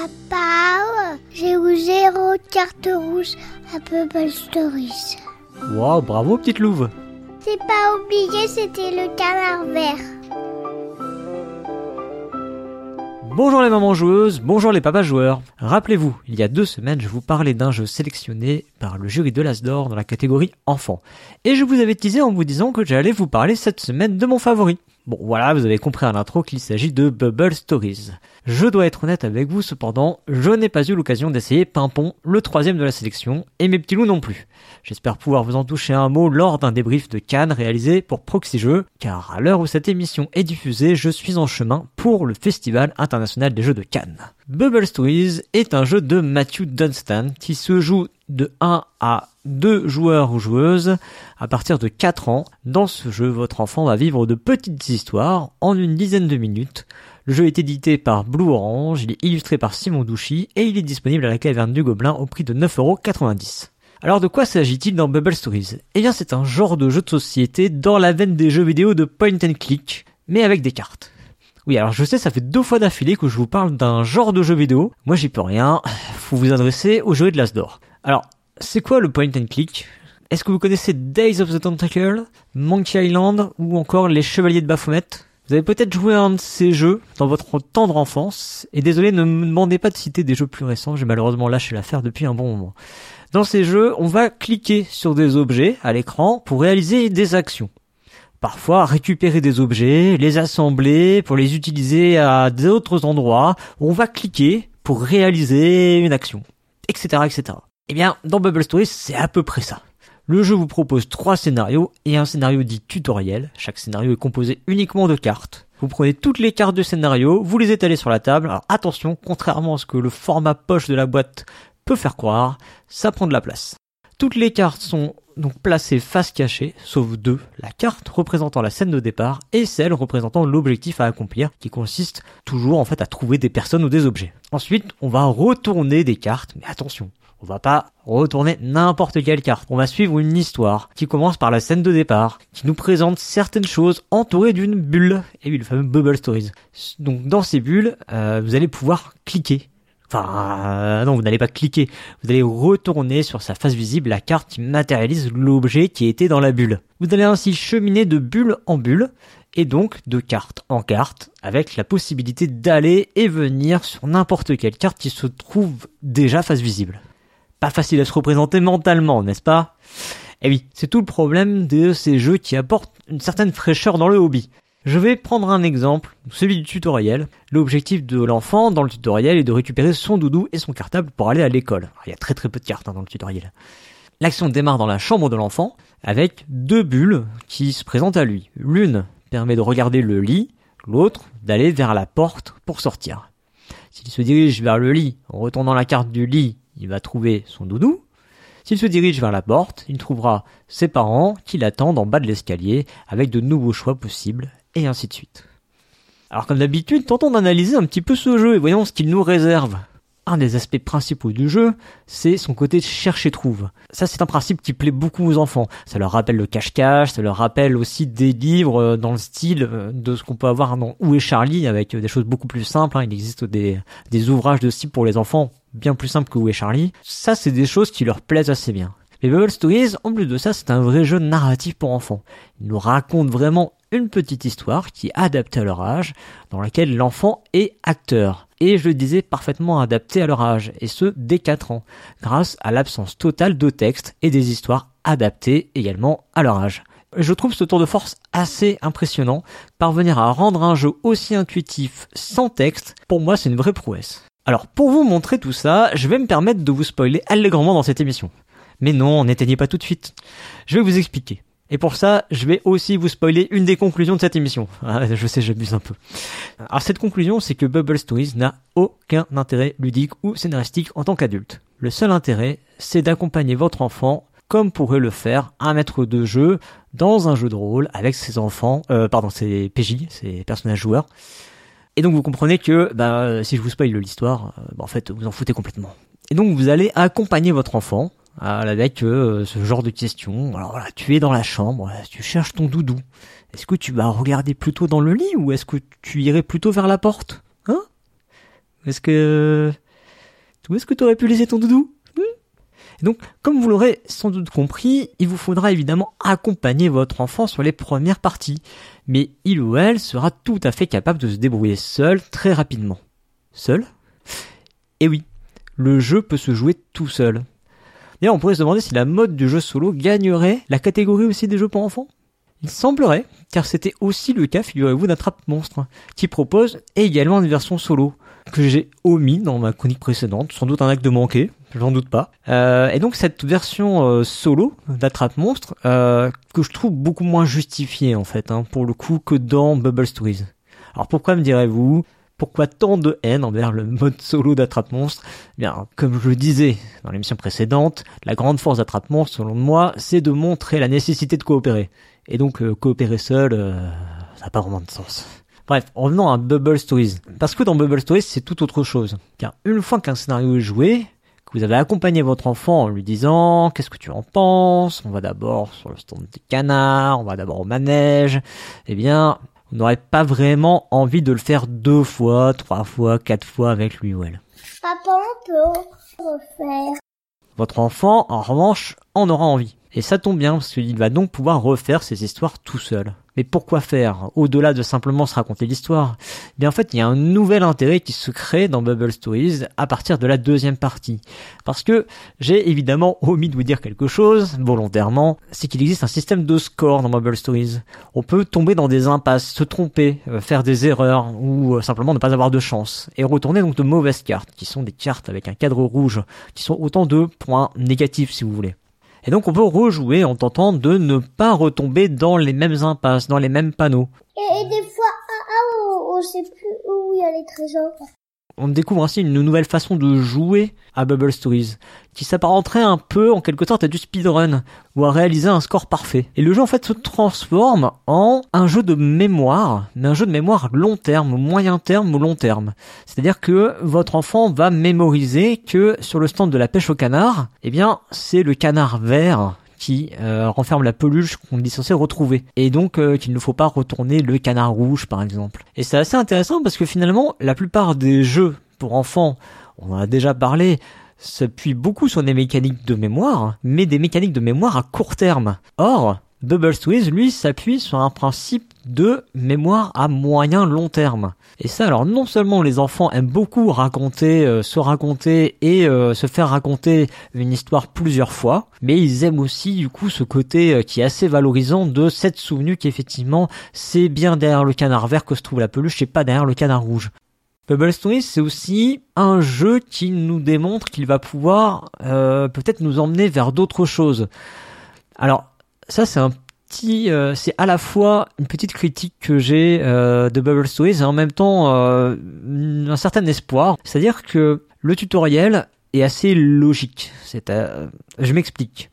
Papa, j'ai eu zéro carte rouge à Bubble Stories. Wow, bravo petite louve C'est pas oublié, c'était le canard vert. Bonjour les mamans joueuses, bonjour les papas joueurs. Rappelez-vous, il y a deux semaines, je vous parlais d'un jeu sélectionné par le jury de l'Asdor dans la catégorie enfant. Et je vous avais teasé en vous disant que j'allais vous parler cette semaine de mon favori. Bon voilà, vous avez compris à l'intro qu'il s'agit de Bubble Stories. Je dois être honnête avec vous cependant, je n'ai pas eu l'occasion d'essayer Pimpon, le troisième de la sélection, et mes petits loups non plus. J'espère pouvoir vous en toucher un mot lors d'un débrief de Cannes réalisé pour Proxy Jeux, car à l'heure où cette émission est diffusée, je suis en chemin pour le Festival international des jeux de Cannes. Bubble Stories est un jeu de Matthew Dunstan qui se joue de 1 à 2 joueurs ou joueuses à partir de 4 ans. Dans ce jeu, votre enfant va vivre de petites histoires en une dizaine de minutes. Le jeu est édité par Blue Orange, il est illustré par Simon Douchy et il est disponible à la caverne du Gobelin au prix de 9,90€. Alors de quoi s'agit-il dans Bubble Stories? Eh bien c'est un genre de jeu de société dans la veine des jeux vidéo de point and click, mais avec des cartes. Oui, alors je sais, ça fait deux fois d'affilée que je vous parle d'un genre de jeu vidéo. Moi, j'y peux rien. Faut vous adresser au jeu de l'Asdor. Alors, c'est quoi le point and click? Est-ce que vous connaissez Days of the Tentacle, Monkey Island ou encore Les Chevaliers de Baphomet? Vous avez peut-être joué à un de ces jeux dans votre tendre enfance. Et désolé, ne me demandez pas de citer des jeux plus récents. J'ai malheureusement lâché l'affaire depuis un bon moment. Dans ces jeux, on va cliquer sur des objets à l'écran pour réaliser des actions. Parfois récupérer des objets, les assembler pour les utiliser à d'autres endroits. On va cliquer pour réaliser une action, etc., etc. Eh bien, dans Bubble Stories, c'est à peu près ça. Le jeu vous propose trois scénarios et un scénario dit tutoriel. Chaque scénario est composé uniquement de cartes. Vous prenez toutes les cartes de scénario, vous les étalez sur la table. Alors attention, contrairement à ce que le format poche de la boîte peut faire croire, ça prend de la place. Toutes les cartes sont donc placées face cachée, sauf deux, la carte représentant la scène de départ et celle représentant l'objectif à accomplir, qui consiste toujours en fait à trouver des personnes ou des objets. Ensuite, on va retourner des cartes, mais attention, on va pas retourner n'importe quelle carte. On va suivre une histoire qui commence par la scène de départ, qui nous présente certaines choses entourées d'une bulle. Et oui, le fameux Bubble Stories. Donc dans ces bulles, euh, vous allez pouvoir cliquer Enfin, euh, non, vous n'allez pas cliquer. Vous allez retourner sur sa face visible la carte qui matérialise l'objet qui était dans la bulle. Vous allez ainsi cheminer de bulle en bulle et donc de carte en carte avec la possibilité d'aller et venir sur n'importe quelle carte qui se trouve déjà face visible. Pas facile à se représenter mentalement, n'est-ce pas? Eh oui, c'est tout le problème de ces jeux qui apportent une certaine fraîcheur dans le hobby. Je vais prendre un exemple, celui du tutoriel. L'objectif de l'enfant dans le tutoriel est de récupérer son doudou et son cartable pour aller à l'école. Il y a très très peu de cartes hein, dans le tutoriel. L'action démarre dans la chambre de l'enfant avec deux bulles qui se présentent à lui. L'une permet de regarder le lit, l'autre d'aller vers la porte pour sortir. S'il se dirige vers le lit en retournant la carte du lit, il va trouver son doudou. S'il se dirige vers la porte, il trouvera ses parents qui l'attendent en bas de l'escalier avec de nouveaux choix possibles et ainsi de suite. Alors comme d'habitude, tentons d'analyser un petit peu ce jeu et voyons ce qu'il nous réserve. Un des aspects principaux du jeu, c'est son côté chercher-trouve. Ça, c'est un principe qui plaît beaucoup aux enfants. Ça leur rappelle le cache-cache, ça leur rappelle aussi des livres euh, dans le style euh, de ce qu'on peut avoir dans Où est Charlie, avec euh, des choses beaucoup plus simples. Hein. Il existe des, des ouvrages de style pour les enfants bien plus simples que Où est Charlie. Ça, c'est des choses qui leur plaisent assez bien. Mais Bubble Stories, en plus de ça, c'est un vrai jeu narratif pour enfants. Il nous raconte vraiment une petite histoire qui est adaptée à leur âge, dans laquelle l'enfant est acteur. Et je le disais parfaitement adapté à leur âge, et ce dès 4 ans, grâce à l'absence totale de texte et des histoires adaptées également à leur âge. Je trouve ce tour de force assez impressionnant. Parvenir à rendre un jeu aussi intuitif sans texte, pour moi c'est une vraie prouesse. Alors pour vous montrer tout ça, je vais me permettre de vous spoiler allègrement dans cette émission. Mais non, n'éteignez pas tout de suite. Je vais vous expliquer. Et pour ça, je vais aussi vous spoiler une des conclusions de cette émission. Ah, je sais, j'abuse un peu. Alors cette conclusion, c'est que Bubble Stories n'a aucun intérêt ludique ou scénaristique en tant qu'adulte. Le seul intérêt, c'est d'accompagner votre enfant comme pourrait le faire un maître de jeu dans un jeu de rôle avec ses enfants, euh, pardon, ses PJ, ses personnages joueurs. Et donc vous comprenez que bah, si je vous spoil l'histoire, euh, bah, en fait vous en foutez complètement. Et donc vous allez accompagner votre enfant avec euh, ce genre de questions. Alors voilà, tu es dans la chambre, tu cherches ton doudou. Est-ce que tu vas regarder plutôt dans le lit ou est-ce que tu irais plutôt vers la porte Hein? Est-ce que Où est-ce que tu aurais pu laisser ton doudou? Hmm? Donc, comme vous l'aurez sans doute compris, il vous faudra évidemment accompagner votre enfant sur les premières parties, mais il ou elle sera tout à fait capable de se débrouiller seul très rapidement. Seul? Eh oui, le jeu peut se jouer tout seul. D'ailleurs, on pourrait se demander si la mode du jeu solo gagnerait la catégorie aussi des jeux pour enfants. Il semblerait, car c'était aussi le cas, figurez-vous, d'Attrape Monstre, qui propose également une version solo, que j'ai omis dans ma chronique précédente, sans doute un acte de manqué, j'en doute pas. Euh, et donc cette version euh, solo d'Attrape Monstre, euh, que je trouve beaucoup moins justifiée en fait, hein, pour le coup, que dans Bubble Stories. Alors pourquoi me direz-vous? Pourquoi tant de haine envers le mode solo d'attrape monstre? Eh Bien, comme je le disais dans l'émission précédente, la grande force d'attrape monstre, selon moi, c'est de montrer la nécessité de coopérer. Et donc, euh, coopérer seul, euh, ça n'a pas vraiment de sens. Bref, revenons à Bubble Stories. Parce que dans Bubble Stories, c'est tout autre chose. Car une fois qu'un scénario est joué, que vous avez accompagné votre enfant en lui disant qu'est-ce que tu en penses, on va d'abord sur le stand des canards, on va d'abord au manège, eh bien, on n'aurait pas vraiment envie de le faire deux fois, trois fois, quatre fois avec lui ou elle. Papa, on peut refaire. Votre enfant, en revanche, en aura envie. Et ça tombe bien, parce qu'il va donc pouvoir refaire ses histoires tout seul. Mais pourquoi faire Au-delà de simplement se raconter l'histoire, eh bien en fait, il y a un nouvel intérêt qui se crée dans Bubble Stories à partir de la deuxième partie. Parce que j'ai évidemment omis de vous dire quelque chose, volontairement, c'est qu'il existe un système de score dans Bubble Stories. On peut tomber dans des impasses, se tromper, euh, faire des erreurs, ou euh, simplement ne pas avoir de chance, et retourner donc de mauvaises cartes, qui sont des cartes avec un cadre rouge, qui sont autant de points négatifs si vous voulez. Et donc on peut rejouer en tentant de ne pas retomber dans les mêmes impasses, dans les mêmes panneaux. Et, des fois, ah, ah, on, sait plus où il y a les trésors. On découvre ainsi une nouvelle façon de jouer à Bubble Stories, qui s'apparenterait un peu en quelque sorte à du speedrun, ou à réaliser un score parfait. Et le jeu en fait se transforme en un jeu de mémoire, mais un jeu de mémoire long terme, moyen terme ou long terme. C'est-à-dire que votre enfant va mémoriser que sur le stand de la pêche au canard, eh bien c'est le canard vert qui euh, renferme la peluche qu'on est censé retrouver. Et donc euh, qu'il ne faut pas retourner le canard rouge par exemple. Et c'est assez intéressant parce que finalement la plupart des jeux pour enfants, on en a déjà parlé, s'appuient beaucoup sur des mécaniques de mémoire, mais des mécaniques de mémoire à court terme. Or, Bubble Squeeze, lui, s'appuie sur un principe de mémoire à moyen long terme. Et ça, alors non seulement les enfants aiment beaucoup raconter, euh, se raconter et euh, se faire raconter une histoire plusieurs fois, mais ils aiment aussi du coup ce côté euh, qui est assez valorisant de cette souvenu qu'effectivement c'est bien derrière le canard vert que se trouve la peluche et pas derrière le canard rouge. Bubble Stories, c'est aussi un jeu qui nous démontre qu'il va pouvoir peut-être nous emmener vers d'autres choses. Alors, ça c'est un petit, euh, c'est à la fois une petite critique que j'ai euh, de Bubble Stories et en même temps euh, un certain espoir. C'est-à-dire que le tutoriel est assez logique. C'est, je m'explique.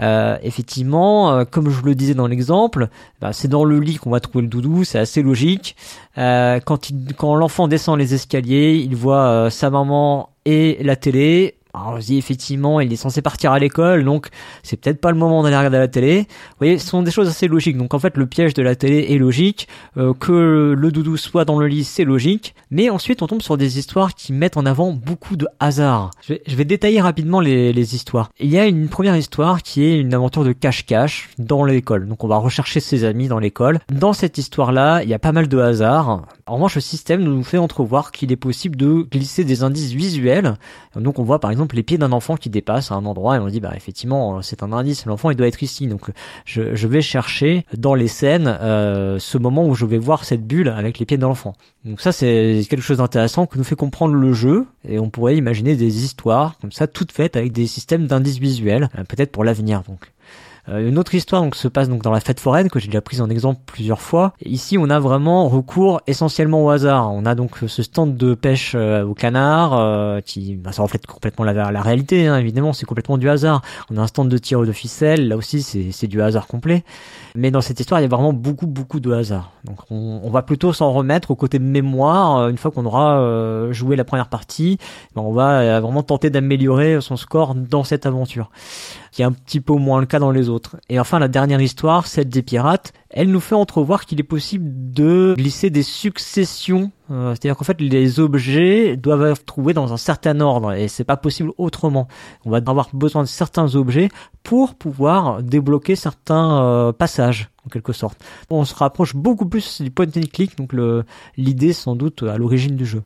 effectivement, comme je le disais dans l'exemple, bah, c'est dans le lit qu'on va trouver le doudou, c'est assez logique. quand, l'enfant descend les escaliers, il voit sa maman et la télé. Alors on se dit effectivement, il est censé partir à l'école, donc c'est peut-être pas le moment d'aller regarder la télé. Vous voyez, ce sont des choses assez logiques. Donc en fait, le piège de la télé est logique, euh, que le doudou soit dans le lit, c'est logique. Mais ensuite, on tombe sur des histoires qui mettent en avant beaucoup de hasard. Je vais, je vais détailler rapidement les, les, histoires. Il y a une première histoire qui est une aventure de cache-cache dans l'école. Donc on va rechercher ses amis dans l'école. Dans cette histoire-là, il y a pas mal de hasard. En revanche, le système nous fait entrevoir qu'il est possible de glisser des indices visuels. Donc on voit par exemple les pieds d'un enfant qui dépasse à un endroit et on dit bah effectivement c'est un indice, l'enfant il doit être ici. Donc je, je vais chercher dans les scènes euh, ce moment où je vais voir cette bulle avec les pieds de l'enfant. Donc ça c'est quelque chose d'intéressant que nous fait comprendre le jeu et on pourrait imaginer des histoires comme ça toutes faites avec des systèmes d'indices visuels, euh, peut-être pour l'avenir donc. Euh, une autre histoire donc se passe donc dans la fête foraine que j'ai déjà prise en exemple plusieurs fois. ici, on a vraiment recours essentiellement au hasard. On a donc ce stand de pêche euh, au canard euh, qui bah, ça reflète complètement la, la réalité. Hein, évidemment, c'est complètement du hasard. On a un stand de tir de ficelle. Là aussi, c'est du hasard complet. Mais dans cette histoire, il y a vraiment beaucoup beaucoup de hasard. Donc, on, on va plutôt s'en remettre au côté mémoire une fois qu'on aura joué la première partie. Ben, on va vraiment tenter d'améliorer son score dans cette aventure qui est un petit peu moins le cas dans les autres. Et enfin, la dernière histoire, celle des pirates, elle nous fait entrevoir qu'il est possible de glisser des successions. Euh, C'est-à-dire qu'en fait, les objets doivent être trouvés dans un certain ordre et c'est pas possible autrement. On va avoir besoin de certains objets pour pouvoir débloquer certains euh, passages en quelque sorte. On se rapproche beaucoup plus du point and click, donc l'idée sans doute à l'origine du jeu.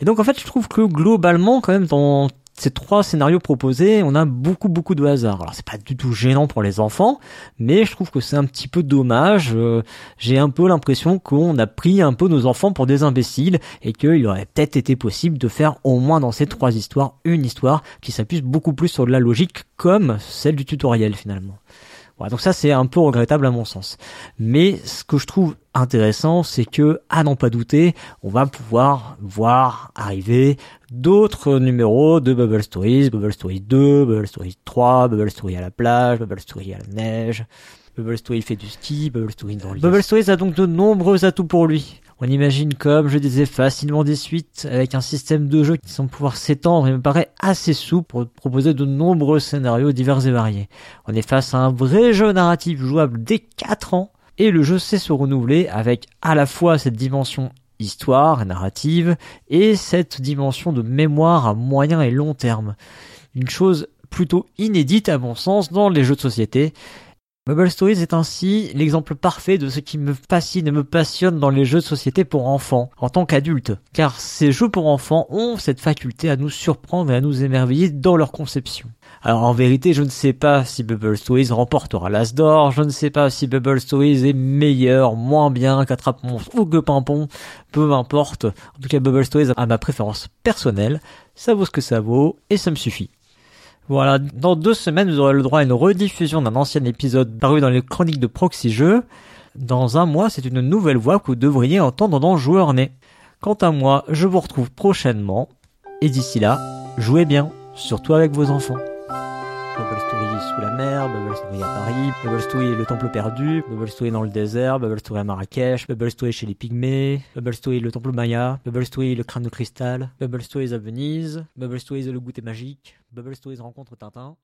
Et donc en fait, je trouve que globalement, quand même, dans ces trois scénarios proposés, on a beaucoup beaucoup de hasard. Alors c'est pas du tout gênant pour les enfants, mais je trouve que c'est un petit peu dommage. Euh, J'ai un peu l'impression qu'on a pris un peu nos enfants pour des imbéciles et qu'il aurait peut-être été possible de faire au moins dans ces trois histoires une histoire qui s'appuie beaucoup plus sur de la logique comme celle du tutoriel finalement. Voilà, donc ça c'est un peu regrettable à mon sens. Mais ce que je trouve intéressant, c'est que, à n'en pas douter, on va pouvoir voir arriver d'autres numéros de Bubble Stories, Bubble Stories 2, Bubble Stories 3, Bubble Stories à la plage, Bubble Stories à la neige, Bubble Stories fait du ski, Bubble Stories dans le Bubble Stories a donc de nombreux atouts pour lui. On imagine, comme je disais, facilement des suites avec un système de jeu qui semble pouvoir s'étendre et me paraît assez souple pour proposer de nombreux scénarios divers et variés. On est face à un vrai jeu narratif jouable dès 4 ans et le jeu sait se renouveler avec à la fois cette dimension histoire et narrative et cette dimension de mémoire à moyen et long terme. Une chose plutôt inédite à mon sens dans les jeux de société. Bubble Stories est ainsi l'exemple parfait de ce qui me fascine et me passionne dans les jeux de société pour enfants, en tant qu'adulte. Car ces jeux pour enfants ont cette faculté à nous surprendre et à nous émerveiller dans leur conception. Alors en vérité, je ne sais pas si Bubble Stories remportera l'As d'or, je ne sais pas si Bubble Stories est meilleur, moins bien qu'Attrape-Monstre ou que Pimpon, peu importe. En tout cas, Bubble Stories a ma préférence personnelle, ça vaut ce que ça vaut, et ça me suffit. Voilà, dans deux semaines, vous aurez le droit à une rediffusion d'un ancien épisode paru dans les chroniques de Proxy Jeux. Dans un mois, c'est une nouvelle voix que vous devriez entendre dans Joueur Né. Quant à moi, je vous retrouve prochainement, et d'ici là, jouez bien, surtout avec vos enfants. Bubble Story sous la mer, Bubble Story à Paris, Bubble Story le temple perdu, Bubble Story dans le désert, Bubble Story à Marrakech, Bubble Story chez les pygmées, Bubble Story le temple maya, Bubble Story le crâne de cristal, Bubble Stories à Venise, Bubble Stories le goûter magique, Bubble Stories rencontre Tintin.